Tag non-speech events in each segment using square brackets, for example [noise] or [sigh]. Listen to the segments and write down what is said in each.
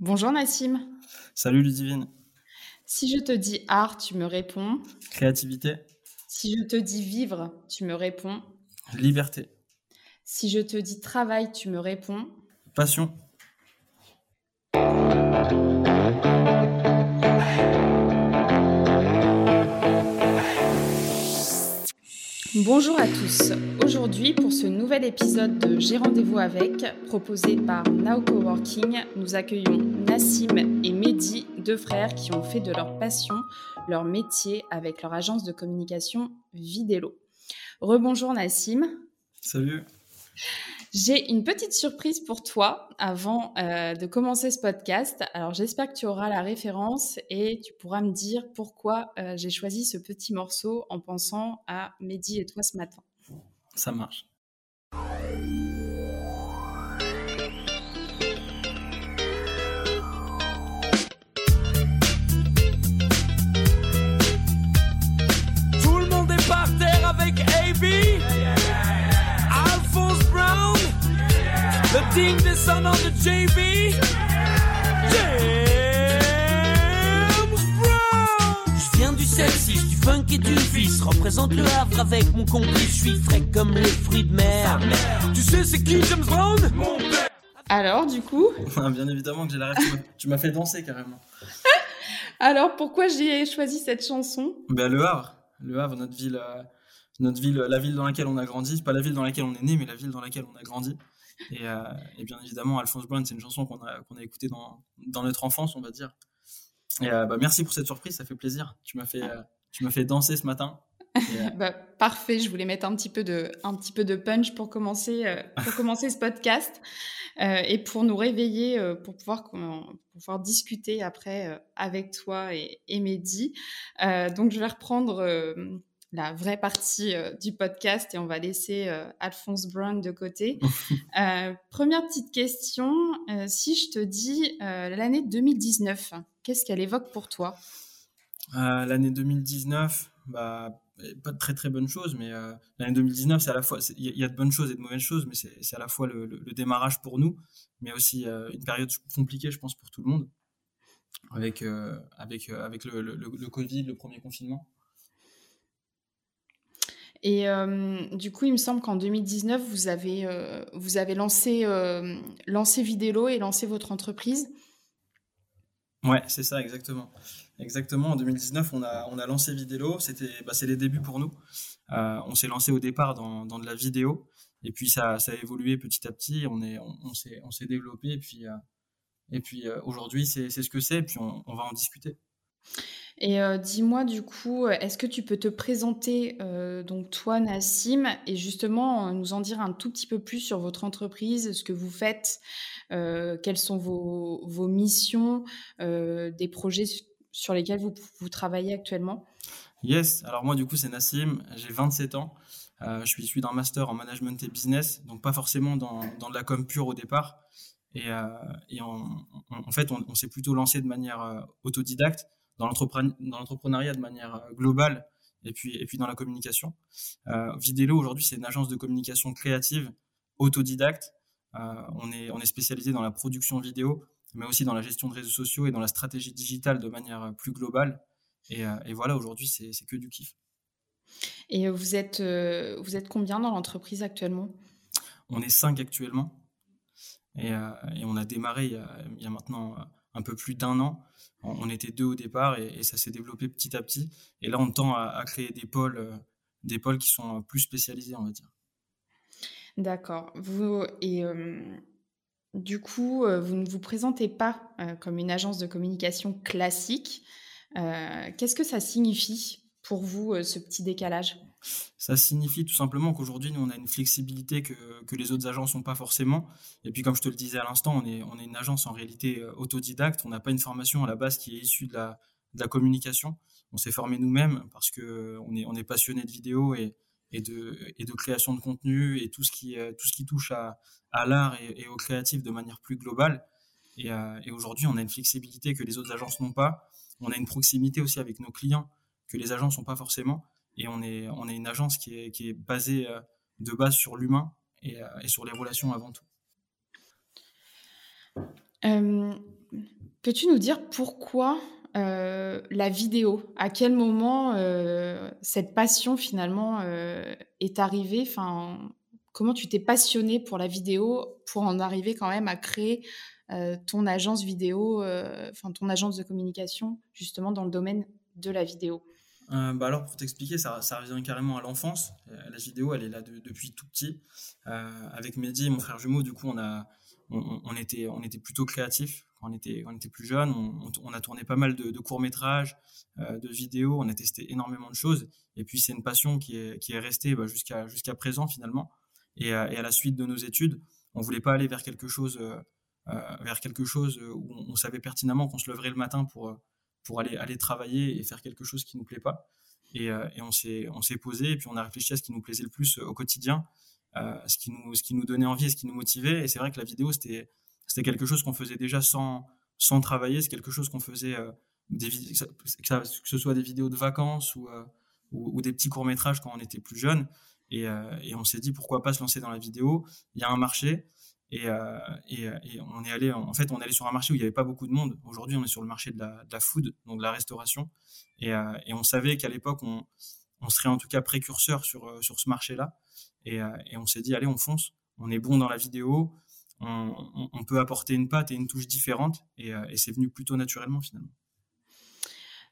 Bonjour Nassim. Salut Ludivine. Si je te dis art, tu me réponds. Créativité. Si je te dis vivre, tu me réponds. Liberté. Si je te dis travail, tu me réponds. Passion. Bonjour à tous. Aujourd'hui, pour ce nouvel épisode de J'ai rendez-vous avec, proposé par Now Coworking, nous accueillons Nassim et Mehdi, deux frères qui ont fait de leur passion leur métier avec leur agence de communication Vidélo. Rebonjour Nassim. Salut. J'ai une petite surprise pour toi avant euh, de commencer ce podcast. Alors j'espère que tu auras la référence et tu pourras me dire pourquoi euh, j'ai choisi ce petit morceau en pensant à Mehdi et toi ce matin. Ça marche. Le digne descendant de JB. James Brown. Je viens du sexy, du funk et du vice. Représente le Havre avec mon complice. Je suis frais comme les fruits de mer. Tu sais c'est qui James Brown Mon père. Alors du coup, [laughs] Bien évidemment que j'ai la m'as- Tu m'as fait danser carrément. [laughs] alors pourquoi j'ai choisi cette chanson? Ben, le Havre. Le Havre, notre ville, euh, notre ville, la ville dans laquelle on a grandi. Pas la ville dans laquelle on est né, mais la ville dans laquelle on a grandi. Et, euh, et bien évidemment, Alphonse Brown, c'est une chanson qu'on a, a écoutée dans, dans notre enfance, on va dire. Et euh, bah, merci pour cette surprise, ça fait plaisir. Tu m'as fait, euh, fait danser ce matin. [laughs] Bah, parfait, je voulais mettre un petit peu de, un petit peu de punch pour commencer, pour commencer ce podcast et pour nous réveiller, pour, pouvoir, pour pouvoir discuter après avec toi et, et Mehdi. Donc, je vais reprendre la vraie partie euh, du podcast et on va laisser euh, Alphonse Brown de côté. [laughs] Euh, première petite question, si je te dis l'année 2019, qu'est-ce qu'elle évoque pour toi? L'année 2019, bah, pas de très très bonnes choses, mais l'année 2019, c'est à la fois, il y, a- il y a de bonnes choses et de mauvaises choses, mais c'est c'est à la fois le, le- le démarrage pour nous, mais aussi une période compliquée, je pense, pour tout le monde, avec, avec, avec le Covid, le premier confinement. Et euh, du coup, il me semble qu'en 2019, vous avez, euh, vous avez lancé, euh, lancé Vidélo et lancé votre entreprise. Ouais, c'est ça, exactement. Exactement. En 2019, on a, on a lancé Vidélo. C'était, bah, les débuts pour nous. Euh, on s'est lancé au départ dans, dans de la vidéo. Et puis, ça, ça a évolué petit à petit. On, est, on, on s'est, on s'est développé. Et puis, et puis aujourd'hui, c'est, ce que c'est. Et puis, on, on va en discuter. Et euh, dis-moi, du coup, est-ce que tu peux te présenter, euh, donc toi, Nassim, et justement euh, nous en dire un tout petit peu plus sur votre entreprise, ce que vous faites, euh, quelles sont vos, vos missions, euh, des projets su- sur lesquels vous, vous travaillez actuellement? Yes. Alors, moi, du coup, c'est Nassim. J'ai 27 ans. Euh, je suis issu d'un master en management et business. Donc, pas forcément dans, dans de la com pure au départ. Et, euh, en, fait, on, s'est plutôt lancé de manière euh, autodidacte dans l'entrepren- dans l'entrepreneuriat de manière euh, globale et puis, et puis dans la communication. Euh, Vidélo, aujourd'hui, c'est une agence de communication créative autodidacte. Euh, on, est, on est spécialisé dans la production vidéo, mais aussi dans la gestion de réseaux sociaux et dans la stratégie digitale de manière euh, plus globale. Et, et voilà, aujourd'hui, c'est que du kiff. Et vous êtes, vous êtes combien dans l'entreprise actuellement? On est cinq actuellement. Et, et on a démarré il y a, il y a maintenant un peu plus d'un an. On, était deux au départ et, ça s'est développé petit à petit. Et là, on tend à, créer des pôles, euh, des pôles qui sont euh, plus spécialisés, on va dire. D'accord. Vous, et euh, du coup, vous ne vous présentez pas comme une agence de communication classique. Qu'est-ce que ça signifie? Pour vous, euh, ce petit décalage? Ça signifie tout simplement qu'aujourd'hui, nous, on a une flexibilité que, que les autres agences n'ont pas forcément. Et puis, comme je te le disais à l'instant, on est, on est une agence en réalité euh, autodidacte. On n'a pas une formation à la base qui est issue de la, de la communication. On s'est formé nous-mêmes parce que on est, on est passionné de vidéo et, et, de, et de création de contenu et tout ce qui, euh, tout ce qui touche à, à l'art et, au créatif de manière plus globale. Euh, et aujourd'hui, on a une flexibilité que les autres agences n'ont pas. On a une proximité aussi avec nos clients que les agences n'ont pas forcément. Et on est, on est une agence qui est, qui est basée euh, de base sur l'humain et, euh, et sur les relations avant tout. Euh, peux-tu nous dire pourquoi la vidéo? À quel moment cette passion finalement est arrivée? Enfin, Comment tu t'es passionné pour la vidéo pour en arriver quand même à créer ton agence vidéo, enfin ton agence de communication justement dans le domaine de la vidéo? Euh, bah alors pour t'expliquer, ça, revient carrément à l'enfance. Euh, la vidéo, elle est là depuis tout petit. Euh, avec Mehdi et mon frère jumeau, du coup, on a, on, était, on était plutôt créatifs quand on était, on était plus jeune. On, a tourné pas mal de, courts métrages, de vidéos. On a testé énormément de choses. Et puis c'est une passion qui est, qui est restée bah, jusqu'à, jusqu'à présent finalement. Et, et, à la suite de nos études, on voulait pas aller vers quelque chose, vers quelque chose où on, savait pertinemment qu'on se leverait le matin pour pour aller, aller travailler et faire quelque chose qui nous plaît pas. Et, euh, et on s'est posé et puis on a réfléchi à ce qui nous plaisait le plus euh, au quotidien, euh, ce qui nous ce qui nous donnait envie et ce qui nous motivait. Et c'est vrai que la vidéo c'était quelque chose qu'on faisait déjà sans sans travailler. C'est quelque chose qu'on faisait des que, ce soit des vidéos de vacances ou, ou, des petits courts métrages quand on était plus jeune. Et, et on s'est dit pourquoi pas se lancer dans la vidéo. Il y a un marché. Et, euh, et, on est allé, en fait, on allé sur un marché où il n'y avait pas beaucoup de monde. Aujourd'hui, on est sur le marché de la, food, donc de la restauration. Et, euh, on savait qu'à l'époque, on, serait en tout cas précurseur sur, euh, sur ce marché-là. Et, euh, on s'est dit, allez, on fonce. On est bon dans la vidéo. On, on, peut apporter une patte et une touche différente. Et c'est venu plutôt naturellement, finalement.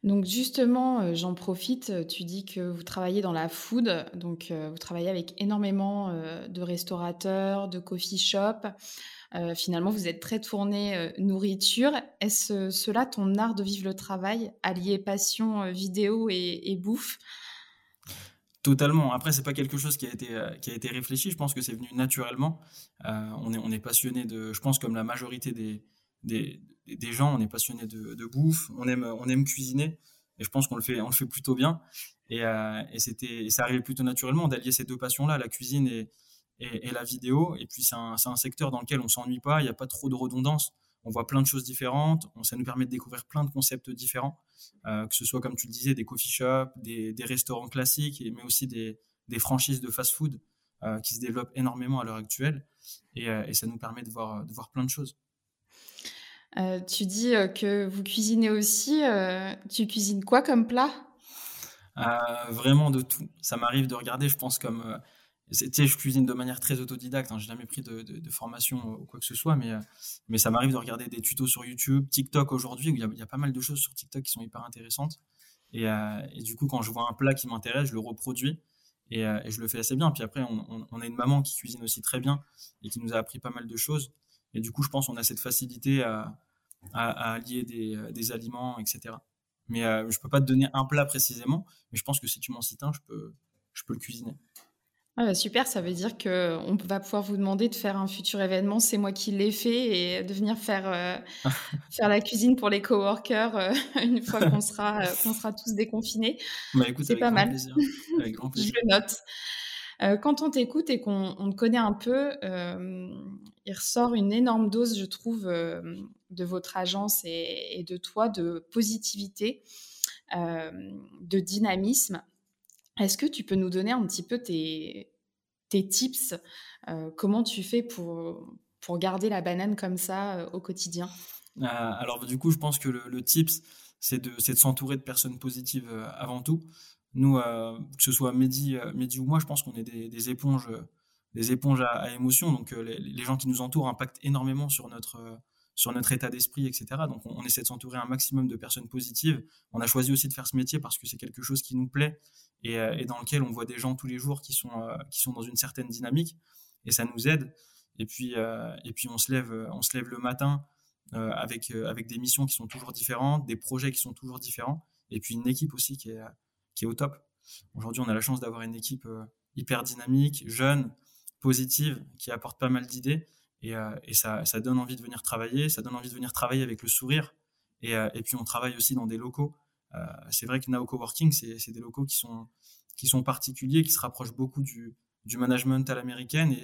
Donc justement, euh, j'en profite, euh, tu dis que vous travaillez dans la food, donc euh, vous travaillez avec énormément de restaurateurs, de coffee shops. finalement, vous êtes très tourné nourriture. Est-ce cela ton art de vivre le travail, allier passion vidéo et, bouffe? Totalement. Après, c'est pas quelque chose qui a été qui a été réfléchi. Je pense que c'est venu naturellement. on est on est passionné de, je pense comme la majorité des des, des gens, on est passionné de, bouffe, on aime, cuisiner, et je pense qu'on le fait, plutôt bien. Et, euh, et ça arrivait plutôt naturellement d'allier ces deux passions-là, la cuisine et, la vidéo. Et puis c'est un, secteur dans lequel on s'ennuie pas, il n'y a pas trop de redondance. On voit plein de choses différentes, ça nous permet de découvrir plein de concepts différents, euh, que ce soit comme tu le disais des coffee shops, des, restaurants classiques, mais aussi des, franchises de fast-food euh, qui se développent énormément à l'heure actuelle. Et, ça nous permet de voir plein de choses. Euh, tu dis euh, que vous cuisinez aussi. Euh, tu cuisines quoi comme plat? Vraiment de tout. Ça m'arrive de regarder, je pense, comme. sais, je cuisine de manière très autodidacte. Hein, J'ai jamais pris de, formation ou quoi que ce soit, mais, mais ça m'arrive de regarder des tutos sur YouTube, TikTok aujourd'hui, il y, a pas mal de choses sur TikTok qui sont hyper intéressantes. Et, du coup, quand je vois un plat qui m'intéresse, je le reproduis. Et, et, je le fais assez bien. Puis après, on, on, on, a une maman qui cuisine aussi très bien et qui nous a appris pas mal de choses. Et du coup, je pense qu'on a cette facilité à, à, à lier des, euh, des, aliments, etc. Mais euh, je peux pas te donner un plat précisément, mais je pense que si tu m'en cites un, je peux, je peux le cuisiner. Ah bah super, ça veut dire qu'on va pouvoir vous demander de faire un futur événement, c'est moi qui l'ai fait, et de venir faire, euh, [laughs] faire la cuisine pour les coworkers euh, une fois qu'on sera, euh, qu'on sera tous déconfinés. Bah c'est pas mal. Plaisir. Avec grand [laughs] plaisir. Je le note. Quand on t'écoute et qu'on te connaît un peu, il ressort une énorme dose, je trouve, de votre agence et, de toi, de positivité, euh, de dynamisme. Est-ce que tu peux nous donner un petit peu tes, tes tips euh, Comment tu fais pour, pour garder la banane comme ça euh, au quotidien? Alors, du coup, je pense que le, le tips, c'est de, de s'entourer de personnes positives avant tout. Nous, que ce soit Mehdi, ou moi, je pense qu'on est des, éponges, des éponges à, à émotions. Donc, les, gens qui nous entourent impactent énormément sur notre, sur notre état d'esprit, etc. Donc, on, essaie de s'entourer un maximum de personnes positives. On a choisi aussi de faire ce métier parce que c'est quelque chose qui nous plaît et, et, dans lequel on voit des gens tous les jours qui sont, qui sont dans une certaine dynamique et ça nous aide. Et puis, et puis on se lève, on se lève le matin avec, avec des missions qui sont toujours différentes, des projets qui sont toujours différents, et puis une équipe aussi qui est, qui est au top. Aujourd'hui, on a la chance d'avoir une équipe euh, hyper dynamique, jeune, positive, qui apporte pas mal d'idées. Et, euh, ça, donne envie de venir travailler, ça donne envie de venir travailler avec le sourire. Et, euh, puis on travaille aussi dans des locaux. Euh, c'est vrai que Nao Coworking, c'est des locaux qui sont, qui sont particuliers, qui se rapprochent beaucoup du, management à l'américaine.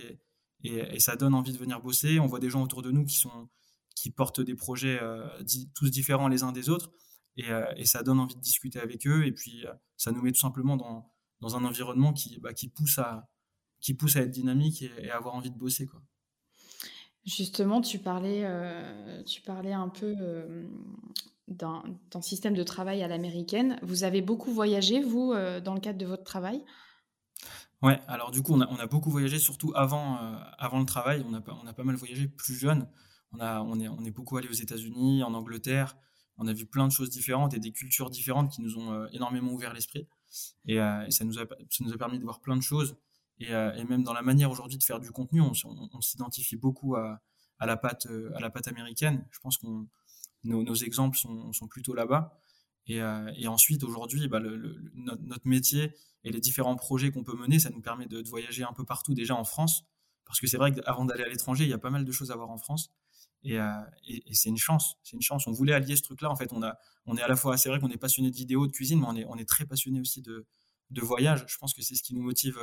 Et, ça donne envie de venir bosser. On voit des gens autour de nous qui, sont, qui portent des projets tous différents les uns des autres et, ça donne envie de discuter avec eux et puis ça nous met tout simplement dans, dans un environnement qui, bah, qui, pousse à, qui pousse à être dynamique et, et à avoir envie de bosser. Quoi. Justement, tu parlais, tu parlais un peu d'un système de travail à l'américaine. Vous avez beaucoup voyagé, vous, dans le cadre de votre travail? Ouais, alors du coup, on a, beaucoup voyagé, surtout avant, avant le travail. On a, on a pas mal voyagé plus jeune. On, a, on, est, on est beaucoup allé aux États-Unis, en Angleterre. On a vu plein de choses différentes et des cultures différentes qui nous ont énormément ouvert l'esprit. Et, ça, nous a, ça nous a permis de voir plein de choses. Et, et même dans la manière aujourd'hui de faire du contenu, on, s'identifie beaucoup à, à la pâte, américaine. Je pense qu'on nos, exemples sont, plutôt là-bas. Et, et, ensuite, aujourd'hui, bah, notre, métier et les différents projets qu'on peut mener, ça nous permet de, voyager un peu partout déjà en France. Parce que c'est vrai qu'avant d'aller à l'étranger, il y a pas mal de choses à voir en France. Et, c'est une chance. C'est une chance. On voulait allier ce truc-là. En fait, on, est à la fois, c'est vrai qu'on est passionné de vidéo, de cuisine, mais on est, on est très passionné aussi de, de voyage. Je pense que c'est ce qui nous motive,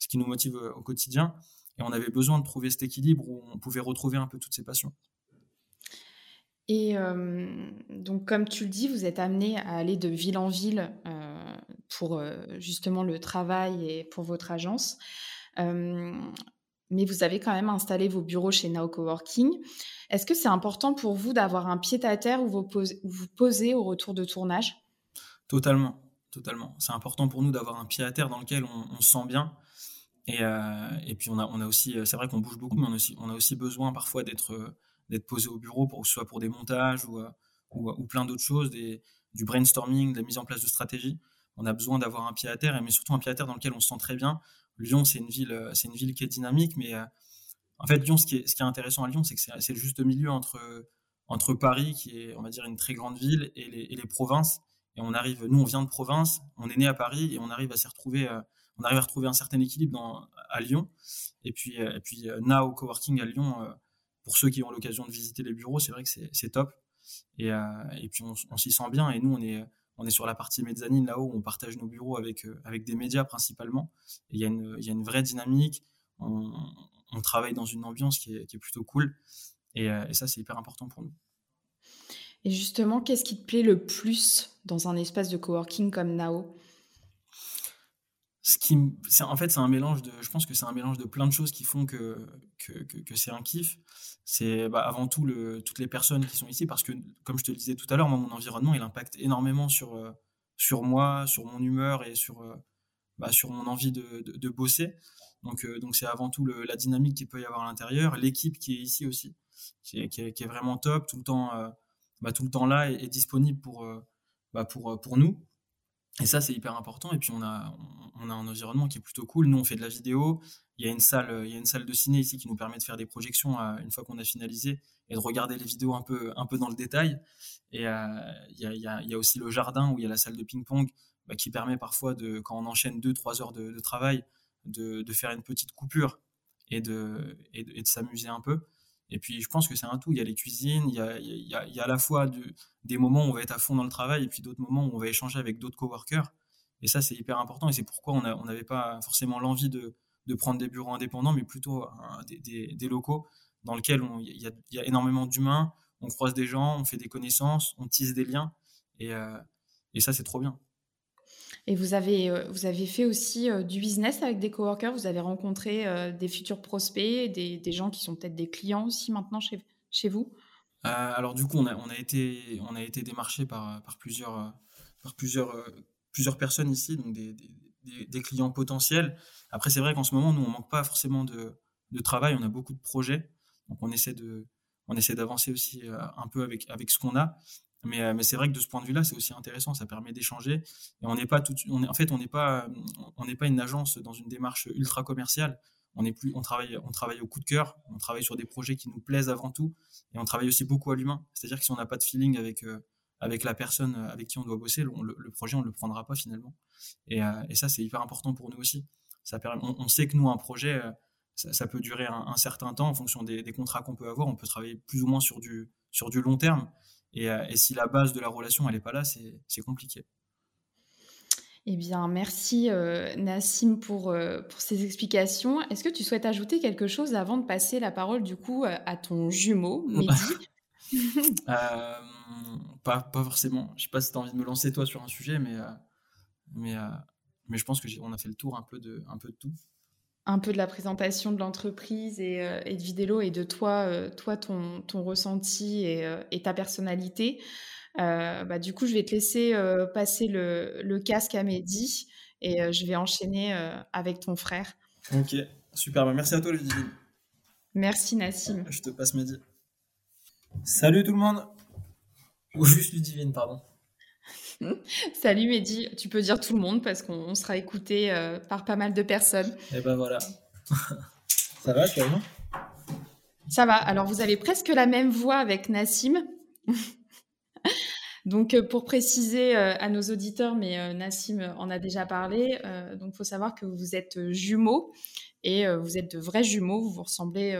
ce qui nous motive au quotidien. Et on avait besoin de trouver cet équilibre où on pouvait retrouver un peu toutes ces passions. Et donc, comme tu le dis, vous êtes amené à aller de ville en ville pour justement le travail et pour votre agence. mais vous avez quand même installé vos bureaux chez Now Coworking. Est-ce que c'est important pour vous d'avoir un pied à terre où vous, vous posez au retour de tournage? Totalement, totalement. C'est important pour nous d'avoir un pied à terre dans lequel on, on se sent bien euh, et, puis on a, aussi, euh, c'est vrai qu'on bouge beaucoup, mais on a aussi, besoin parfois d'être euh, d'être posé au bureau, pour, soit pour des montages ou, plein d'autres choses, du brainstorming, de la mise en place de stratégies. On a besoin d'avoir un pied à terre, mais surtout un pied à terre dans lequel on se sent très bien. Lyon, c'est une ville, c'est une ville qui est dynamique, mais en fait, Lyon, ce qui est, ce intéressant à Lyon, c'est que c'est, le juste milieu entre, entre Paris, qui est, on va dire, une très grande ville, et les, et les provinces. Et on arrive, nous, on vient de province, on est né à Paris, et on arrive à s'y retrouver on arrive à retrouver un certain équilibre à Lyon. Et puis, euh, et puis euh, Now Coworking à Lyon, euh, pour ceux qui ont l'occasion de visiter les bureaux, c'est vrai que c'est top. Et, et puis on, s'y sent bien. Et nous, on est, on est sur la partie mezzanine là-haut, on partage nos bureaux avec, avec des médias principalement. Il y, a une, y a une vraie dynamique. On, travaille dans une ambiance qui est, qui est plutôt cool. Et, et ça, c'est hyper important pour nous. Et justement, qu'est-ce qui te plaît le plus dans un espace de coworking comme Nao? En fait, c'est un mélange de, je pense que c'est un mélange de plein de choses qui font que, que, c'est un kiff. C'est bah, avant tout toutes les personnes qui sont ici, parce que, comme je te le disais tout à l'heure, mon environnement, il impacte énormément sur, euh, sur moi, sur mon humeur et sur, euh, bah, sur mon envie de, de, bosser. Donc, euh, donc c'est avant tout la dynamique qu'il peut y avoir à l'intérieur, l'équipe qui est ici aussi, qui est, vraiment top, tout le temps, bah, tout le temps là et, disponible pour, pour, pour nous. Et ça, c'est hyper important. Et puis, on a, on a un environnement qui est plutôt cool. Nous, on fait de la vidéo. Il y a une salle, il y a une salle de ciné ici qui nous permet de faire des projections euh, une fois qu'on a finalisé et de regarder les vidéos un peu, un peu dans le détail. Et euh, il, y a, il, y a, aussi le jardin où il y a la salle de ping-pong bah, qui permet parfois, de, quand on enchaîne 2-3 heures de, travail, de, de, faire une petite coupure et de, et de s'amuser un peu. Et puis, je pense que c'est un tout. Il y a les cuisines, il y a, il y a, à la fois des moments où on va être à fond dans le travail et puis d'autres moments où on va échanger avec d'autres coworkers. Et ça, c'est hyper important. Et c'est pourquoi on n'avait pas forcément l'envie de, de, prendre des bureaux indépendants, mais plutôt des, des, locaux dans lesquels il y a, y a, énormément d'humains, on croise des gens, on fait des connaissances, on tisse des liens. Et, euh, et ça, c'est trop bien. Et vous avez, euh, vous avez fait aussi euh, du business avec des coworkers, vous avez rencontré des futurs prospects, des, des gens qui sont peut-être des clients aussi maintenant chez, chez vous? Alors du coup, on a, on a, été, on a été démarché par, par plusieurs, par plusieurs plusieurs personnes ici, donc des, des, des clients potentiels. Après, c'est vrai qu'en ce moment, nous, on manque pas forcément de, de, travail, on a beaucoup de projets, donc on essaie on essaie d'avancer aussi euh, un peu avec avec ce qu'on a. Mais, euh, mais c'est vrai que de ce point de vue-là, c'est aussi intéressant, ça permet d'échanger. Et on n'est pas tout, en fait, on n'est pas, on n'est pas une agence dans une démarche ultra commerciale. On est plus, on travaille, on travaille au coup de cœur. On travaille sur des projets qui nous plaisent avant tout, et on travaille aussi beaucoup à l'humain. C'est-à-dire que si on n'a pas de feeling avec euh, avec la personne avec qui on doit bosser, le, projet, on ne le prendra pas finalement. Et, euh, ça, c'est hyper important pour nous aussi. Ça permet, on, sait que nous, un projet, euh, ça, peut durer un, un, certain temps en fonction des, des contrats qu'on peut avoir. On peut travailler plus ou moins sur du, sur du long terme. Et, euh, et si la base de la relation, elle n'est pas là, c'est compliqué. Eh bien, merci euh, Nassim pour, euh, pour ces explications. Est-ce que tu souhaites ajouter quelque chose avant de passer la parole du coup à ton jumeau, [laughs] Mehdi? Euh, pas, pas forcément. Je sais pas si tu as envie de me lancer toi sur un sujet, mais, mais, mais je pense qu'on a fait le tour un peu de, un peu de tout. Un peu de la présentation de l'entreprise et, de Vidélo et de toi, toi ton, ton ressenti et, ta personnalité. bah, du coup, je vais te laisser passer le, le, casque à Mehdi et je vais enchaîner avec ton frère. Ok, super. Bah, merci à toi, Ludivine. Merci, Nassim. Je te passe Mehdi. Salut tout le monde. Ou juste Ludivine, pardon. [laughs] Salut Mehdi, tu peux dire tout le monde parce qu'on sera écouté euh, par pas mal de personnes. Et eh ben voilà. [laughs] Ça va, bien? Ça va. Alors vous avez presque la même voix avec Nassim. [laughs] donc euh, pour préciser euh, à nos auditeurs, mais Nassim en a déjà parlé, donc il faut savoir que vous êtes jumeaux et vous êtes de vrais jumeaux, vous vous ressemblez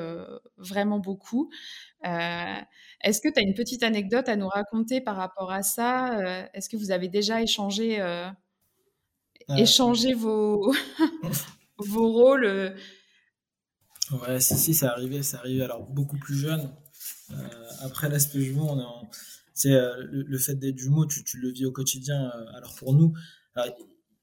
vraiment beaucoup. Est-ce que tu as une petite anecdote à nous raconter par rapport à ça Est-ce que vous avez déjà échangé, échangé vos, [laughs] [laughs] vos rôles? Ouais, si, si, c'est arrivé. C'est arrivé alors beaucoup plus jeune. après l'aspect jumeau, on est c'est le, fait d'être jumeau, tu, tu, le vis au quotidien. alors pour nous,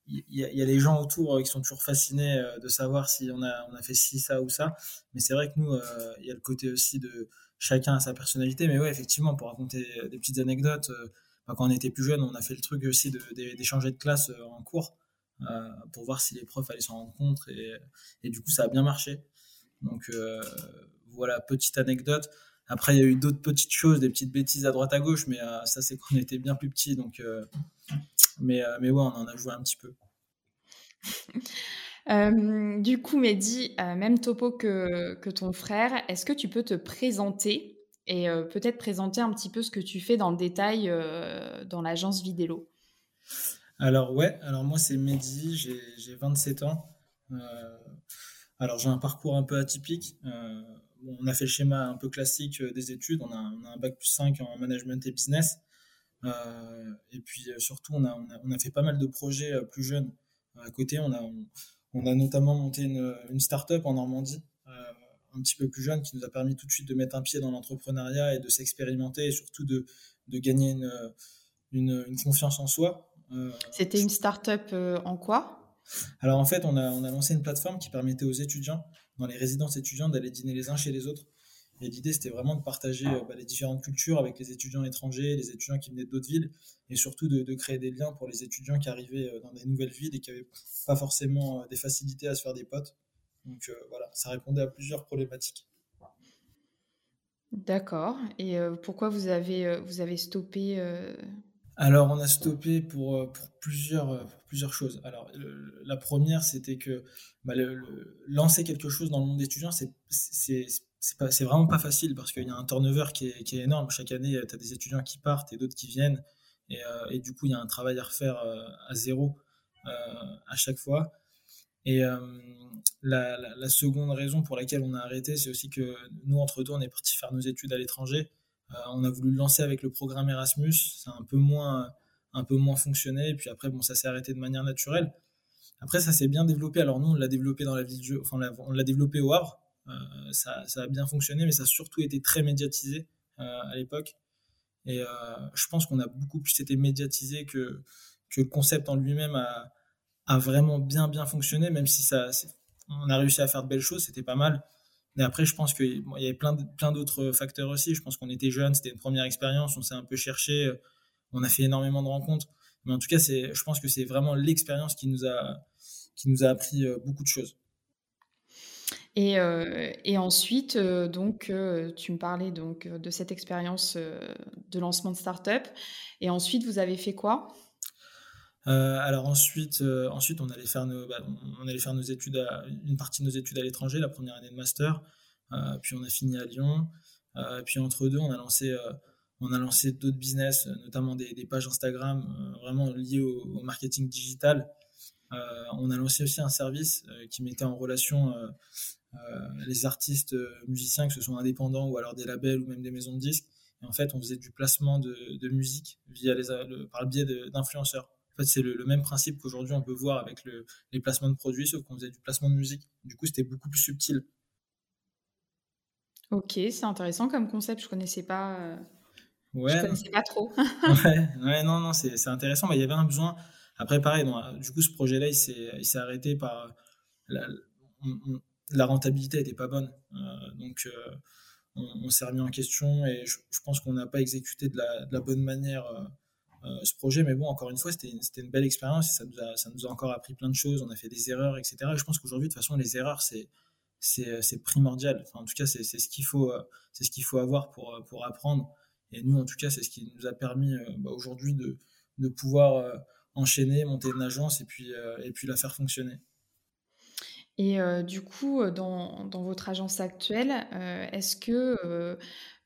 il y, a les gens autour qui sont toujours fascinés de savoir si on a, on a fait ci, ça ou ça. Mais c'est vrai que nous, il y a le côté aussi de chacun a sa personnalité. Mais ouais, effectivement, pour raconter des petites anecdotes, euh, bah, quand on était plus jeune, on a fait le truc aussi d'échanger de, de, classe euh, en cours euh, pour voir si les profs allaient s'en rendre compte. Et, et, du coup, ça a bien marché. Donc voilà, petite anecdote. Après, il y a eu d'autres petites choses, des petites bêtises à droite à gauche, mais ça, c'est [laughs] qu'on était bien plus petits. Donc, mais, mais ouais, on en a joué un petit peu. [laughs] Euh, du coup, Mehdi, euh, même topo que, que ton frère, est-ce que tu peux te présenter et euh, peut-être présenter un petit peu ce que tu fais dans le détail dans l'agence Vidélo? Alors ouais, alors moi c'est Mehdi, j'ai 27 ans. alors j'ai un parcours un peu atypique. on a fait le schéma un peu classique des études, on a, un bac plus 5 en management et business. Et puis surtout, on a, on a, on, a, fait pas mal de projets plus jeunes. À côté, on a, on a notamment monté une, une start-up en Normandie, euh, un petit peu plus jeune, qui nous a permis tout de suite de mettre un pied dans l'entrepreneuriat et de s'expérimenter et surtout de, de gagner une, une, confiance en soi. Euh, C'était une start-up euh, en quoi? Alors en fait, on a, on a lancé une plateforme qui permettait aux étudiants, dans les résidences étudiantes, d'aller dîner les uns chez les autres. Et l'idée, c'était vraiment de partager bah, les différentes cultures avec les étudiants étrangers, les étudiants qui venaient d'autres villes, et surtout de, créer des liens pour les étudiants qui arrivaient dans des nouvelles villes et qui avaient pas forcément euh, des facilités à se faire des potes. Donc euh, voilà, ça répondait à plusieurs problématiques. D'accord. Et euh, pourquoi vous avez, vous avez stoppé Alors, on a stoppé pour, pour, plusieurs, plusieurs choses. Alors, la première, c'était que bah, lancer quelque chose dans le monde étudiant, c'est c'est vraiment pas facile parce qu'il y a un turnover qui est, énorme. Chaque année, tu as des étudiants qui partent et d'autres qui viennent. Et, et, du coup, il y a un travail à refaire à zéro euh, à chaque fois. Et euh, la, seconde raison pour laquelle on a arrêté, c'est aussi que nous, entre deux, on est parti faire nos études à l'étranger. Euh, on a voulu le lancer avec le programme Erasmus. Ça a un peu moins, un peu moins fonctionné. Et puis après, bon, ça s'est arrêté de manière naturelle. Après, ça s'est bien développé. Alors nous, on l'a développé dans la ville enfin, on l'a développé au Havre. Ça, ça, a bien fonctionné, mais ça a surtout été très médiatisé à l'époque. Et je pense qu'on a beaucoup plus été médiatisé que, le concept en lui-même a, vraiment bien bien fonctionné, même si on a réussi à faire de belles choses, c'était pas mal. Mais après, je pense qu'il y avait plein, plein d'autres facteurs aussi. Je pense qu'on était jeunes, c'était une première expérience, on s'est un peu cherché, on a fait énormément de rencontres. Mais en tout cas, je pense que c'est vraiment l'expérience qui nous a, qui nous a appris euh, beaucoup de choses. Et, euh, et ensuite, euh, donc, tu me parlais donc de cette expérience de lancement de start-up. Et ensuite, vous avez fait quoi? Euh, alors ensuite, euh, ensuite on allait faire nos, bah, on allait faire nos études, une partie de nos études à l'étranger, la première année de master. Euh, puis on a fini à Lyon. puis entre deux, on a lancé, on a lancé d'autres business, notamment des, pages Instagram vraiment liées au, marketing digital. on a lancé aussi un service qui mettait en relation les artistes musiciens, que ce soit indépendants ou alors des labels ou même des maisons de disques. Et en fait, on faisait du placement de, musique via les, par le biais d'influenceurs c'est le, même principe qu'aujourd'hui on peut voir avec les placements de produits, sauf qu'on faisait du placement de musique. Du coup, c'était beaucoup plus subtil. Ok, c'est intéressant comme concept. Je connaissais pas. Euh, ouais. Je connaissais pas trop. [laughs] ouais, non, non, c'est intéressant. Mais il y avait un besoin. Après, pareil, du coup, ce projet-là, il s'est arrêté par. la rentabilité n'était pas bonne. donc, on, s'est remis en question et je, pense qu'on n'a pas exécuté de la, bonne manière ce projet. Mais bon, encore une fois, c'était une, belle expérience ça nous, a, ça nous a encore appris plein de choses. On a fait des erreurs, etc. Et je pense qu'aujourd'hui, de toute façon, les erreurs, c'est primordial. En tout cas, c'est ce qu'il faut, ce faut avoir pour, apprendre. Et nous, en tout cas, c'est ce qui nous a permis bah, aujourd'hui de, pouvoir enchaîner, monter une agence et puis la faire fonctionner. Et du coup, dans, dans, votre agence actuelle, est-ce que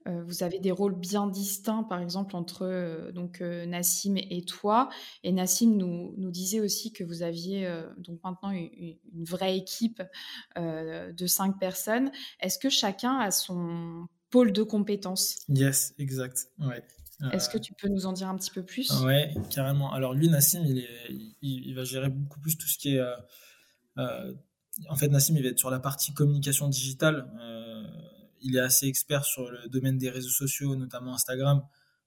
vous avez des rôles bien distincts, par exemple, entre donc, Nassim et toi? Et Nassim nous, nous disait aussi que vous aviez donc maintenant une, vraie équipe de cinq personnes. Est-ce que chacun a son pôle de compétences? Yes, exact. Ouais. Est-ce que tu peux nous en dire un petit peu plus? Ouais, carrément. Alors lui, Nassim, il, est, il, va gérer beaucoup plus tout ce qui est en fait, Nassim, il va être sur la partie communication digitale. Euh, il est assez expert sur le domaine des réseaux sociaux, notamment Instagram.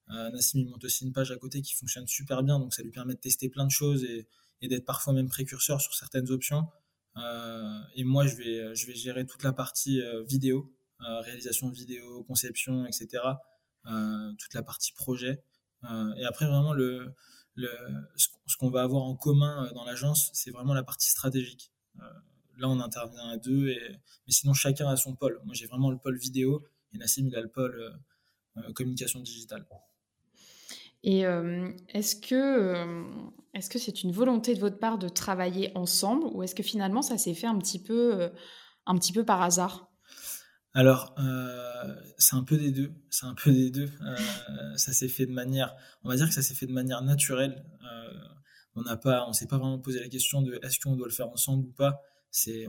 Euh, Nassim, il monte aussi une page à côté qui fonctionne super bien, donc ça lui permet de tester plein de choses et, d'être parfois même précurseur sur certaines options. Euh, et moi, je vais, gérer toute la partie vidéo, réalisation vidéo, conception, etc. toute la partie projet. et après, vraiment, ce qu'on va avoir en commun dans l'agence, c'est vraiment la partie stratégique là, on intervient à deux, et, mais sinon, chacun a son pôle. Moi, j'ai vraiment le pôle vidéo, et Nassim, il a le pôle euh, euh, communication digitale. Et euh, est-ce que est-ce que c'est une volonté de votre part de travailler ensemble, ou est-ce que finalement, ça s'est fait un petit peu, un petit peu par hasard? Alors, c'est un peu des deux. C'est un peu des deux. ça s'est fait de manière, on va dire que ça s'est fait de manière naturelle. on n'a pas, on s'est pas vraiment posé la question de est-ce qu'on doit le faire ensemble ou pas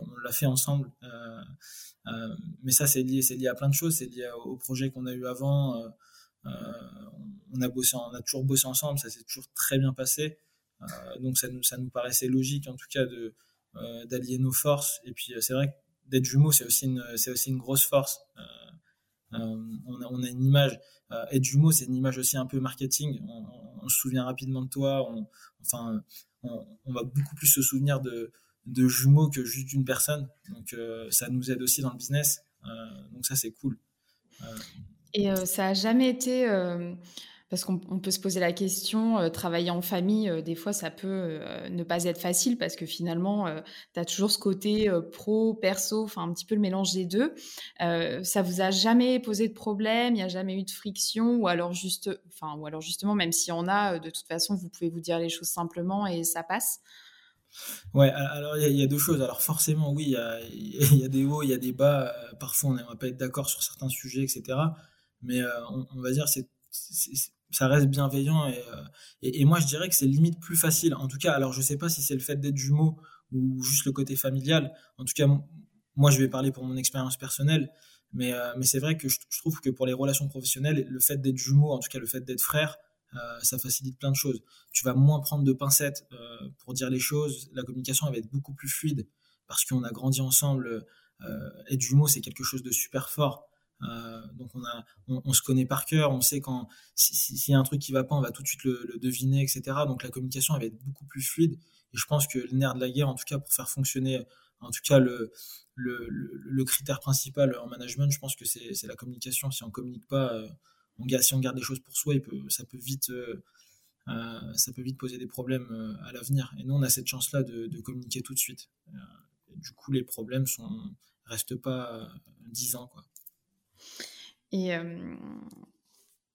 on l'a fait ensemble. Euh, euh, mais ça, c'est lié, c'est lié à plein de choses. C'est lié au projet qu'on a eu avant. Euh, on a bossé, on a toujours bossé ensemble. Ça s'est toujours très bien passé. donc ça nous, ça nous paraissait logique, en tout cas, de d'allier nos forces. Et puis c'est vrai que d'être jumeaux, c'est aussi une, c'est aussi une grosse force. on, a, on, a, une image. être jumeau, c'est une image aussi un peu marketing. On, se souvient rapidement de toi. Enfin, on, va beaucoup plus se souvenir de, de jumeaux que juste d'une personne. Donc euh, ça nous aide aussi dans le business. Euh, donc ça c'est cool. Euh, Et ça a jamais été parce qu'on peut se poser la question, travailler en famille, des fois, ça peut ne pas être facile parce que finalement, tu as toujours ce côté pro, perso, enfin un petit peu le mélange des deux. ça vous a jamais posé de problème, il n'y a jamais eu de friction, ou alors, juste, ou alors justement, même s'il y en a, de toute façon, vous pouvez vous dire les choses simplement et ça passe? Ouais, alors il y, a deux choses. Alors forcément, oui, il y a, des hauts, il y a des bas. Euh, parfois, on n'aimerait pas être d'accord sur certains sujets, etc. Mais euh, on, va dire, c'est, ça reste bienveillant. Euh, et, moi, je dirais que c'est limite plus facile. En tout cas, alors je sais pas si c'est le fait d'être jumeau ou juste le côté familial. En tout cas, moi, je vais parler pour mon expérience personnelle. Mais, c'est vrai que je, trouve que pour les relations professionnelles, le fait d'être jumeau, en tout cas le fait d'être frère, ça facilite plein de choses. Tu vas moins prendre de pincettes euh, pour dire les choses. La communication va être beaucoup plus fluide parce qu'on a grandi ensemble. Euh, être jumeau, c'est quelque chose de super fort. donc on, a, on, se connaît par cœur, on sait quand s'il y a un truc qui va pas, on va tout de suite le, deviner, etc. Donc la communication va être beaucoup plus fluide. Et je pense que le nerf de la guerre, en tout cas pour faire fonctionner, en tout cas le, le, le critère principal en management, je pense que c'est la communication. Si on communique pas, si on garde des choses pour soi, ça peut vite, euh, euh, ça peut vite poser des problèmes euh, à l'avenir. Et nous, on a cette chance-là de, communiquer tout de suite. du coup, les problèmes sont restent pas dix ans, quoi. Et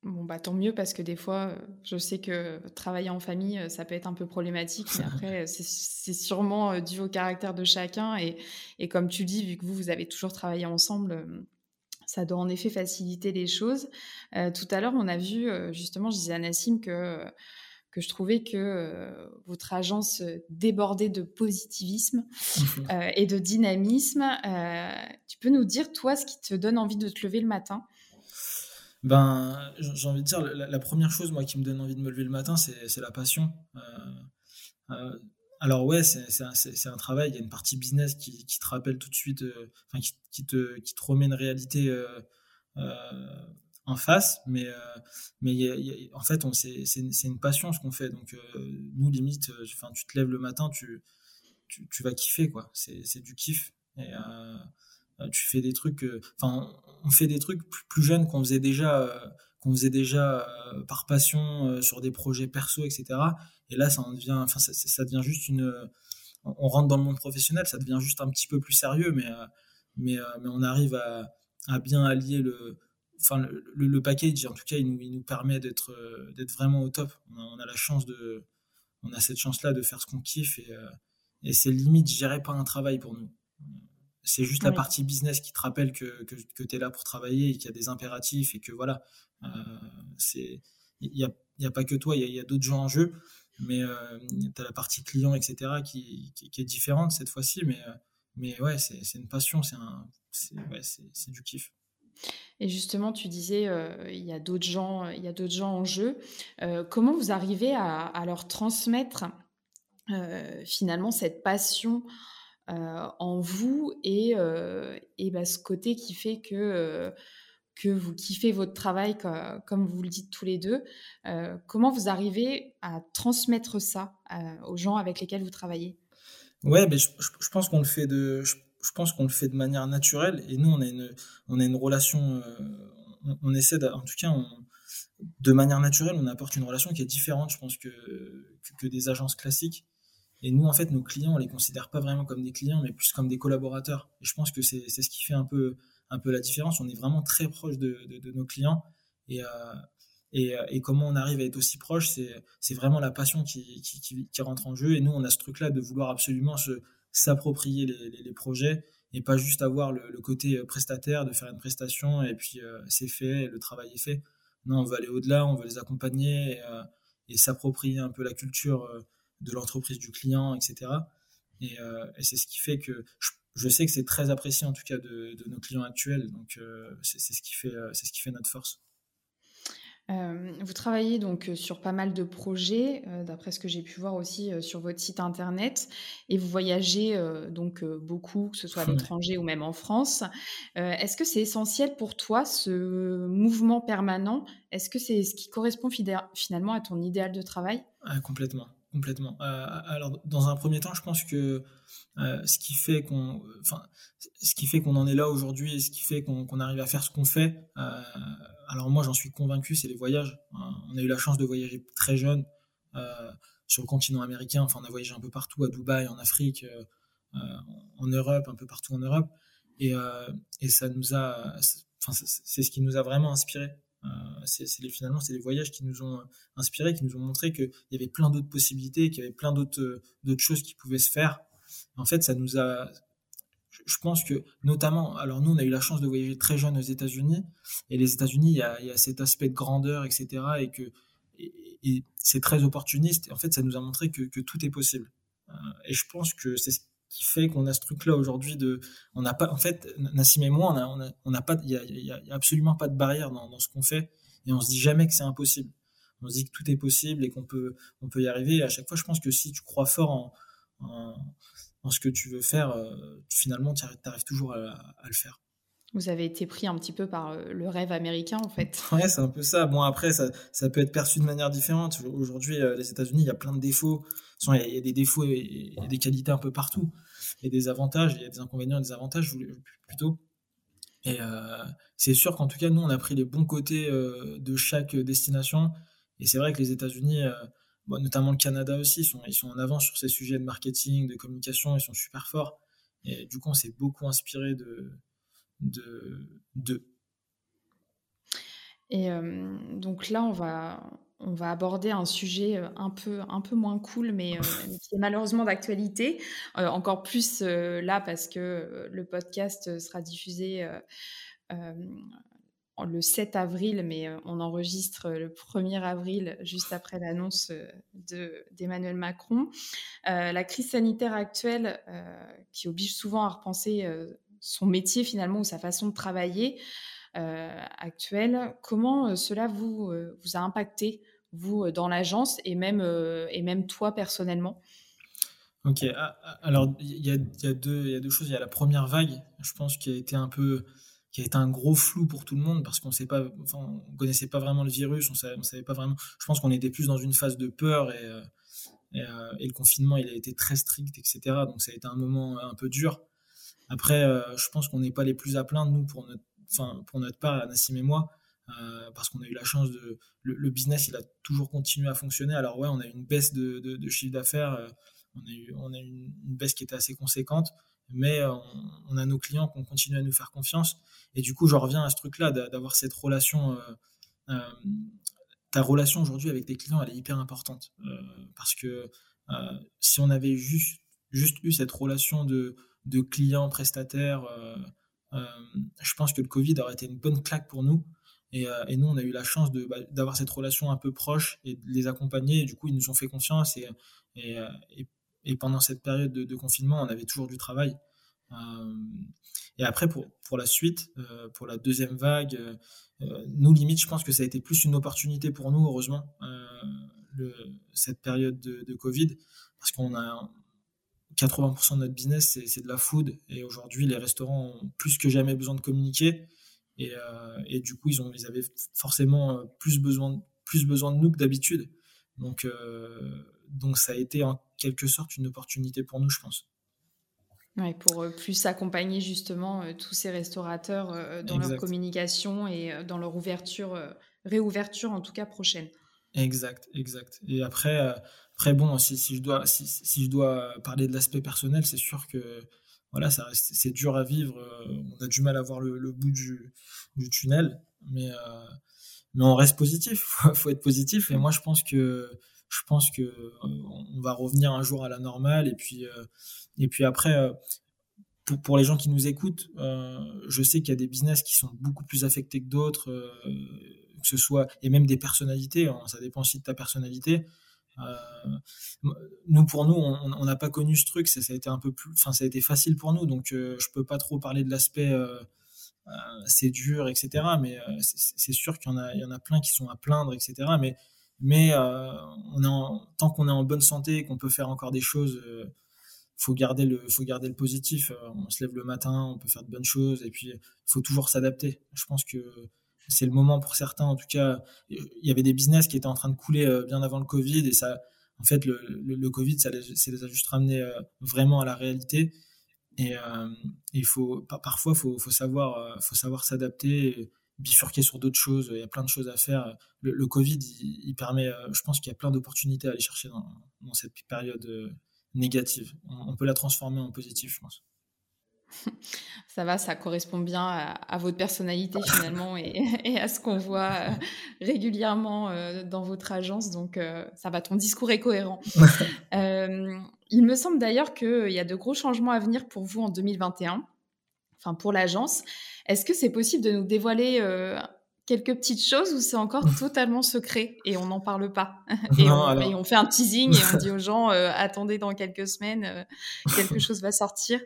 bon, bah tant mieux parce que des fois, je sais que travailler en famille, ça peut être un peu problématique. Mais après, [laughs] c'est sûrement dû au caractère de chacun. Et, et, comme tu dis, vu que vous, vous avez toujours travaillé ensemble ça doit en effet faciliter les choses. Euh, tout à l'heure, on a vu, euh, justement, je disais à Nassim que, que je trouvais que euh, votre agence débordait de positivisme et de dynamisme. tu peux nous dire, toi, ce qui te donne envie de te lever le matin? Ben, j'ai envie de dire, la, première chose, moi, qui me donne envie de me lever le matin, c'est la passion. Alors ouais, c'est un, travail, il y a une partie business qui, te rappelle tout de suite, euh, qui, te, qui remet une réalité euh, euh, en face, mais, mais en fait, c'est une passion ce qu'on fait. Donc nous, limite, enfin, tu te lèves le matin, tu, tu, vas kiffer, quoi. C'est du kiff. Tu fais des trucs, enfin, on fait des trucs plus, jeunes qu'on faisait déjà, qu'on faisait déjà par passion sur des projets perso, etc. Et là, ça devient, enfin, ça, devient juste une, on rentre dans le monde professionnel, ça devient juste un petit peu plus sérieux, mais, mais, mais on arrive à, bien allier le, enfin le, package. En tout cas il nous, il nous permet d'être d'être vraiment au top. On a, la chance de on a cette chance là de faire ce qu'on kiffe. Et, et c'est limite géré pas un travail pour nous c'est juste la partie business qui te rappelle que, que, que tu es là pour travailler et qu'il y a des impératifs et que voilà, euh, c'est il n'y a, y a, pas que toi, il y a, a d'autres gens en jeu, mais euh, tu as la partie client, etc., qui, qui, est différente cette fois-ci, mais, euh, mais ouais, c'est une passion, c'est ouais, du kiff. Et justement, tu disais, il y a d'autres gens, il y a d'autres gens en jeu. comment vous arrivez à, à leur transmettre finalement cette passion euh, en vous et, euh, et bah, ce côté qui fait que, euh, que vous kiffez votre travail comme, vous le dites tous les deux. comment vous arrivez à transmettre ça aux gens avec lesquels vous travaillez? Ouais, mais je, pense qu'on le fait de, je, pense qu'on le fait de manière naturelle et nous on a une, on a une relation, on, essaie, en tout cas, de manière naturelle, on apporte une relation qui est différente, je pense, que, que des agences classiques. Et nous, en fait, nos clients, on les considère pas vraiment comme des clients, mais plus comme des collaborateurs. Et je pense que c'est ce qui fait un peu, un peu la différence. On est vraiment très proche de, de, nos clients. Et, euh, et, euh, et, comment on arrive à être aussi proche, c'est vraiment la passion qui, qui, qui, rentre en jeu. Et nous, on a ce truc-là de vouloir absolument s'approprier les, les, projets et pas juste avoir le, côté prestataire, de faire une prestation et puis euh, c'est fait, le travail est fait. Non, on veut aller au-delà, on veut les accompagner et, et s'approprier un peu la culture de l'entreprise du client, etc. Euh, et, c'est ce qui fait que je, sais que c'est très apprécié en tout cas de, nos clients actuels. Donc euh, c'est ce qui fait c'est ce qui fait notre force. Euh, vous travaillez donc sur pas mal de projets, d'après ce que j'ai pu voir aussi sur votre site internet, et vous voyagez donc beaucoup, que ce soit à l'étranger ou même en France. Est-ce que c'est essentiel pour toi ce mouvement permanent? Est-ce que c'est ce qui correspond finalement à ton idéal de travail? Ah, Complètement complètement. Euh, alors, dans un premier temps, je pense que euh, ce qui fait qu'on, en est là aujourd'hui et ce qui fait qu'on arrive à faire ce qu'on fait. Euh, alors moi, j'en suis convaincu, c'est les voyages. on a eu la chance de voyager très jeune sur le continent américain. Enfin, on a voyagé un peu partout, à Dubaï, en Afrique, en Europe, un peu partout en Europe, et, ça nous a, c'est ce qui nous a vraiment inspiré. Euh, c'est finalement c'est les voyages qui nous ont inspirés, qui nous ont montré qu'il y avait plein d'autres possibilités, qu'il y avait plein d'autres euh, choses qui pouvaient se faire. En fait, ça nous a je pense que notamment, alors nous on a eu la chance de voyager très jeune aux États-Unis et les États-Unis il y, a, cet aspect de grandeur etc et que et, c'est très opportuniste et en fait ça nous a montré que, tout est possible euh, et je pense que c'est ce qui fait qu'on a ce truc-là aujourd'hui de, on n'a pas, en fait, Nassim et moi, on a, on pas, il y a, absolument pas de barrière dans, ce qu'on fait, et on se dit jamais que c'est impossible. On se dit que tout est possible et qu'on peut, on peut y arriver. Et à chaque fois, je pense que si tu crois fort en, en, ce que tu veux faire, euh, finalement, tu arrives, toujours à, le faire. Vous avez été pris un petit peu par euh, le rêve américain, en fait. [laughs] Ouais, c'est un peu ça. Bon, après, ça, peut être perçu de manière différente. Aujourd'hui, euh, les États-Unis, il y a plein de défauts il y, a des défauts et, des qualités un peu partout, et des avantages, il y a des inconvénients et des avantages plutôt. Et euh, c'est sûr qu'en tout cas, nous, on a pris les bons côtés de chaque destination. Et c'est vrai que les États-Unis, notamment le Canada aussi, ils sont en avance sur ces sujets de marketing, de communication, ils sont super forts. Et du coup, on s'est beaucoup inspiré de, de, de. Et donc là, on va, on va aborder un sujet euh, un peu, un peu moins cool, mais euh, [laughs] qui est malheureusement d'actualité. Euh, encore plus là parce que le podcast sera diffusé le 7 avril, mais on enregistre le 1er avril, juste après l'annonce d'Emmanuel Macron. la crise sanitaire actuelle, qui oblige souvent à repenser son métier finalement ou sa façon de travailler, actuelle, comment cela vous, vous a impacté vous, euh, dans l'agence et même, euh, et même toi personnellement? Ok, ah, ah, alors il y a, y, a deux, y a deux choses. Il y a la première vague, je pense, qui a été un peu qui a été un gros flou pour tout le monde parce qu'on sait connaissait pas vraiment le virus, on savait, savait pas vraiment. Je pense qu'on était plus dans une phase de peur et, euh, et, et, le confinement il a été très strict, etc. Donc ça a été un moment un peu dur. Après, je pense qu'on n'est pas les plus à plaindre, nous, pour notre, pour notre part, Nassim et moi, parce qu'on a eu la chance de. Le, business, il a toujours continué à fonctionner. Alors, ouais, on a eu une baisse de, de, chiffre d'affaires, on a eu, on a une, baisse qui était assez conséquente, mais on, a nos clients qui ont continué à nous faire confiance. Et du coup, je reviens à ce truc-là, d'avoir cette relation ta relation aujourd'hui avec tes clients, elle est hyper importante. Euh, parce que euh, si on avait juste, juste eu cette relation de, de client-prestataire, euh, je pense que le Covid aurait été une bonne claque pour nous. Et, et nous, on a eu la chance bah, d'avoir cette relation un peu proche et de les accompagner. Et du coup, ils nous ont fait confiance. Et, pendant cette période de, de, confinement, on avait toujours du travail. et après, pour, la suite, pour la deuxième vague, euh, nous, limite, je pense que ça a été plus une opportunité pour nous, heureusement, euh, cette période de, Covid, parce qu'on a 80% de notre business, c'est de la food. Et aujourd'hui, les restaurants ont plus que jamais besoin de communiquer. Et, euh, du coup, ils, ont, ils avaient forcément plus besoin, plus besoin de nous que d'habitude. Donc, donc, ça a été en quelque sorte une opportunité pour nous, je pense pour euh, plus accompagner justement euh, tous ces restaurateurs euh, dans leur communication et dans leur ouverture, réouverture en tout cas prochaine. Exact, exact. Et après, après bon, si, je dois, si, je dois parler de l'aspect personnel, c'est sûr que voilà, ça c'est dur à vivre. on a du mal à voir le, bout du, tunnel, mais, mais on reste positif. [laughs] Faut, faut être positif. Et moi, je pense que je pense que on va revenir un jour à la normale. Et puis et puis après, euh, pour, pour les gens qui nous écoutent, euh, je sais qu'il y a des business qui sont beaucoup plus affectés que d'autres, euh, que ce soit, et même des personnalités, hein, ça dépend aussi de ta personnalité. nous, pour nous, on n'a pas connu ce truc, ça, a été un peu plus, enfin, ça a été facile pour nous, donc je peux pas trop parler de l'aspect c'est dur, etc. Mais c'est sûr qu'il y en a, y en a plein qui sont à plaindre, etc. Mais mais tant qu'on est en bonne santé, qu'on peut faire encore des choses, faut garder le faut garder le positif euh, on se lève le matin on peut faire de bonnes choses et puis il faut toujours s'adapter je pense que c'est le moment pour certains en tout cas il y avait des business qui étaient en train de couler euh, bien avant le covid et ça en fait le, covid ça les, a juste ramenés euh, vraiment à la réalité et il faut parfois faut, faut savoir faut savoir s'adapter bifurquer sur d'autres choses il y a plein de choses à faire le, covid il, permet je pense qu'il y a plein d'opportunités à aller chercher dans, dans cette période négative. On peut la transformer en positive, je pense. Ça va, ça correspond bien à, votre personnalité finalement [laughs] et, à ce qu'on voit euh, régulièrement euh, dans votre agence. Donc euh, ça va, ton discours est cohérent. [laughs] il me semble d'ailleurs qu'il y a de gros changements à venir pour vous en 2021, enfin pour l'agence. Est-ce que c'est possible de nous dévoiler quelques petites choses ou c'est encore [laughs] totalement secret et on n'en parle pas? Et, on, fait un teasing et on dit aux gens euh, attendez dans quelques semaines quelque chose va sortir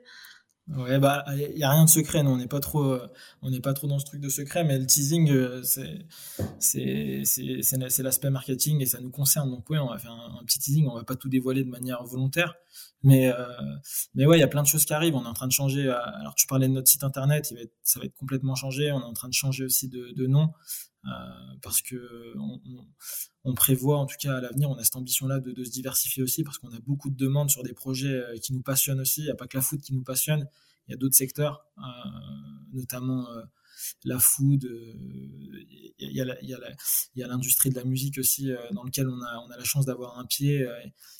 Ouais, bah, il y a rien de secret, non, on n'est pas trop, euh, on n'est pas trop dans ce truc de secret, mais le teasing, euh, c'est, l'aspect marketing et ça nous concerne. Donc, ouais, on va faire un, petit teasing, on va pas tout dévoiler de manière volontaire, mais, euh, mais ouais, il y a plein de choses qui arrivent. On est en train de changer. Alors, tu parlais de notre site internet, ça va être complètement changé. On est en train de changer aussi de, de nom. Euh, parce que on, prévoit, en tout cas à l'avenir, on a cette ambition-là de, se diversifier aussi, parce qu'on a beaucoup de demandes sur des projets euh, qui nous passionnent aussi. Il n'y a pas que la food qui nous passionne, il y a d'autres secteurs, euh, notamment la food, il y a l'industrie de la musique aussi dans lequel on a, la chance d'avoir un pied.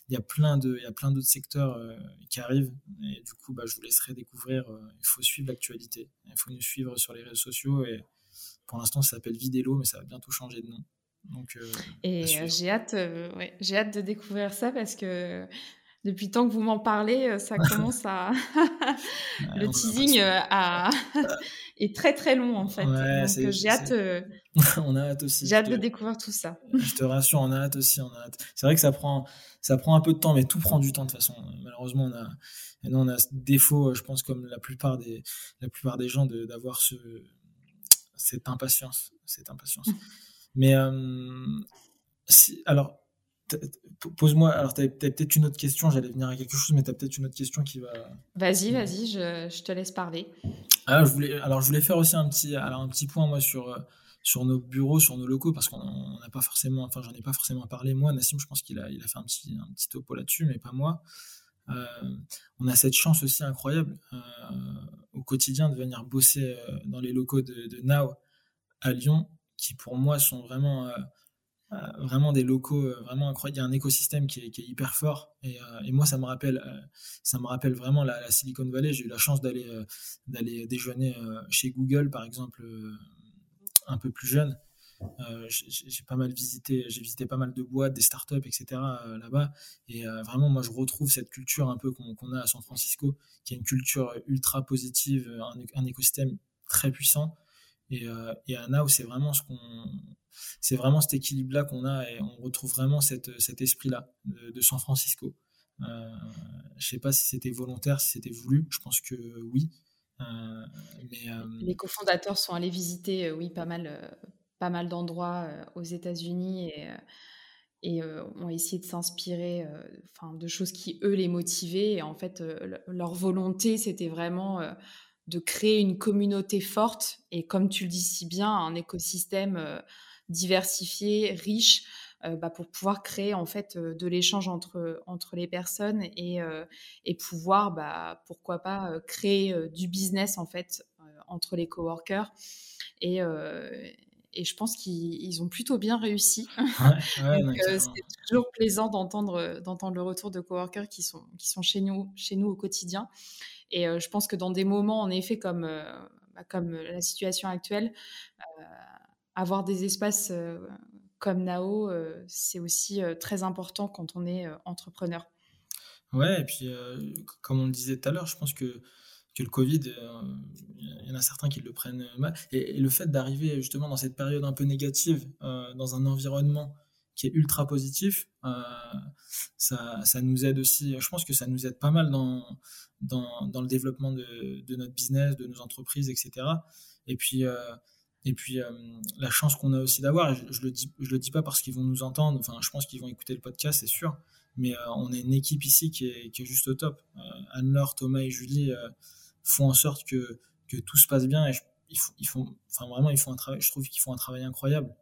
Il y a plein de, il y a plein d'autres secteurs qui arrivent et du coup, bah, je vous laisserai découvrir. il faut suivre l'actualité, il faut nous suivre sur les réseaux sociaux et pour l'instant, ça s'appelle Vidélo, mais ça va bientôt changer de nom. Donc, euh, et euh, j'ai hâte, euh, j'ai hâte de découvrir ça parce que depuis tant que vous m'en parlez, ça [laughs] commence à [laughs] le teasing [laughs] est très très long en fait. Donc j'ai hâte. on a hâte aussi. J'ai hâte de découvrir tout ça. je te rassure, on a hâte aussi, on a hâte. C'est vrai que ça prend ça prend un peu de temps, mais tout prend du temps de toute façon. Malheureusement, on a on a ce défaut, je pense, comme la plupart des la plupart des gens, d'avoir ce cette impatience, cette impatience. Mm. Mais euh, si, alors, pose-moi. Alors, tu as, peut-être une autre question. J'allais venir à quelque chose, mais tu as peut-être une autre question qui va. Vas-y, vas-y, je, je, te laisse parler. Ah, je voulais, alors, je voulais faire aussi un petit, alors un petit point moi sur euh, sur nos bureaux, sur nos locaux, parce qu'on n'a pas forcément, enfin, j'en ai pas forcément parlé moi. Nassim, je pense qu'il a, il a fait un petit un petit topo là-dessus, mais pas moi. On a cette chance aussi incroyable au quotidien de venir bosser dans les locaux de, Now à Lyon, qui pour moi sont vraiment euh, vraiment des locaux euh, vraiment incroyables. Il y a un écosystème qui est, hyper fort. Et, euh, moi, ça me rappelle, ça me rappelle vraiment la, Silicon Valley. J'ai eu la chance d'aller d'aller déjeuner chez Google, par exemple, un peu plus jeune. J'ai pas mal visité, j'ai visité pas mal de boîtes, des startups, etc. là-bas. Et vraiment, moi, je retrouve cette culture un peu qu'on a à San Francisco, qui est une culture ultra positive, un, écosystème très puissant. Et, et à Now, c'est vraiment ce qu'on c'est vraiment cet équilibre-là qu'on a et on retrouve vraiment cet esprit-là de, San Francisco. Euh, je sais pas si c'était volontaire, si c'était voulu. Je pense que oui. Euh, euh, Les cofondateurs sont allés visiter, oui, pas mal, pas mal d'endroits aux États-Unis et, ont essayé de s'inspirer enfin, de choses qui, eux, les motivaient. Et en fait, leur volonté, c'était vraiment de créer une communauté forte et, comme tu le dis si bien, un écosystème diversifié, riche, bah, pour pouvoir créer en fait de l'échange entre, entre les personnes et, et pouvoir, bah, pourquoi pas, créer du business en fait entre les coworkers. Et, et je pense qu'ils ont plutôt bien réussi. [laughs] c'est toujours plaisant d'entendre d'entendre le retour de coworkers qui sont qui sont chez nous chez nous au quotidien. Et je pense que dans des moments en effet comme bah, comme la situation actuelle, avoir des espaces euh, comme Nao, euh, c'est aussi euh, très important quand on est entrepreneur. Ouais, et puis comme on le disait tout à l'heure, je pense que, que le Covid, il y en a certains qui le prennent mal. Et, le fait d'arriver justement dans cette période un peu négative, dans un environnement qui est ultra positif, ça, ça, nous aide aussi. Je pense que ça nous aide pas mal dans, dans, le développement de, de, notre business, de nos entreprises, etc. Et puis, et puis euh, la chance qu'on a aussi d'avoir, je, je, le dis, je le dis pas parce qu'ils vont nous entendre. Enfin, je pense qu'ils vont écouter le podcast, c'est sûr. Mais euh, on est une équipe ici qui est, qui est juste au top. Euh, Anne-Laure, Thomas et Julie font en sorte que, que tout se passe bien. Et font, enfin vraiment, ils font un travail. Je trouve qu'ils font un travail incroyable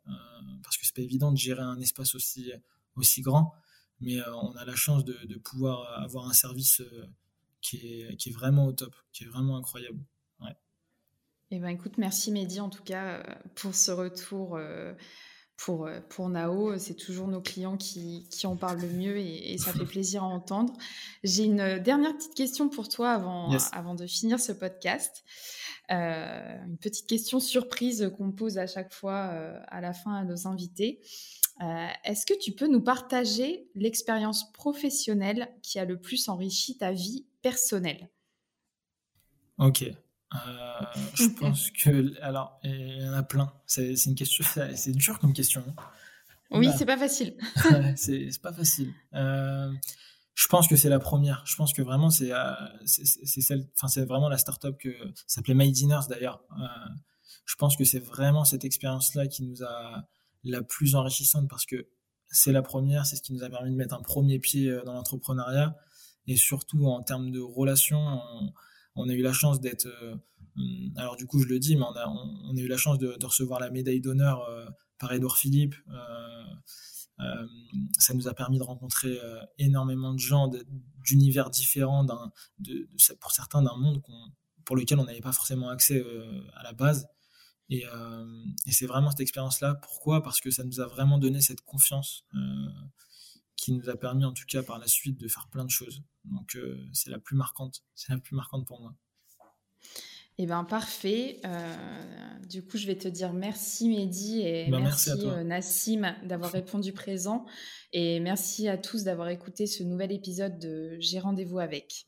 parce que c'est pas évident de gérer un espace aussi aussi grand. Mais on a la chance de, de pouvoir avoir un service qui est, qui est vraiment au top, qui est vraiment incroyable. Eh ben, écoute, merci Mehdi en tout cas euh, pour ce retour euh, pour, euh, pour Nao. C'est toujours nos clients qui, qui, en parlent le mieux et, ça fait plaisir à entendre. J'ai une dernière petite question pour toi avant, avant de finir ce podcast. une petite question surprise qu'on pose à chaque fois à la fin à nos invités. Est-ce que tu peux nous partager l'expérience professionnelle qui a le plus enrichi ta vie personnelle? Ok. Euh, je pense que. Alors, il y en a plein. C'est une question. C'est dur comme question. Oui, c'est pas facile. [laughs] c'est pas facile. Euh, je pense que c'est la première. Je pense que vraiment, c'est euh, c'est celle. Enfin, c'est vraiment la startup que. Ça s'appelait My Dinners d'ailleurs. je pense que c'est vraiment cette expérience-là qui nous a la plus enrichissante parce que c'est la première. C'est ce qui nous a permis de mettre un premier pied dans l'entrepreneuriat. Et surtout, en termes de relations, on a eu la chance d'être. Euh, hum, alors, du coup, je le dis, mais on a, on, a eu la chance de, recevoir la médaille d'honneur euh, par Edouard Philippe. Euh, ça nous a permis de rencontrer énormément de gens d'univers différents, pour certains d'un monde pour lequel on n'avait pas forcément accès à la base. Et c'est vraiment cette expérience-là. Pourquoi? Parce que ça nous a vraiment donné cette confiance qui nous a permis en tout cas par la suite de faire plein de choses. Donc euh, c'est la plus marquante, c'est la plus marquante pour moi. Eh bien, parfait. Euh, du coup, je vais te dire merci Mehdi et ben, merci, euh, Nassim d'avoir [laughs] répondu présent. Et merci à tous d'avoir écouté ce nouvel épisode de J'ai rendez-vous avec.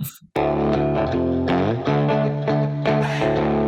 [laughs]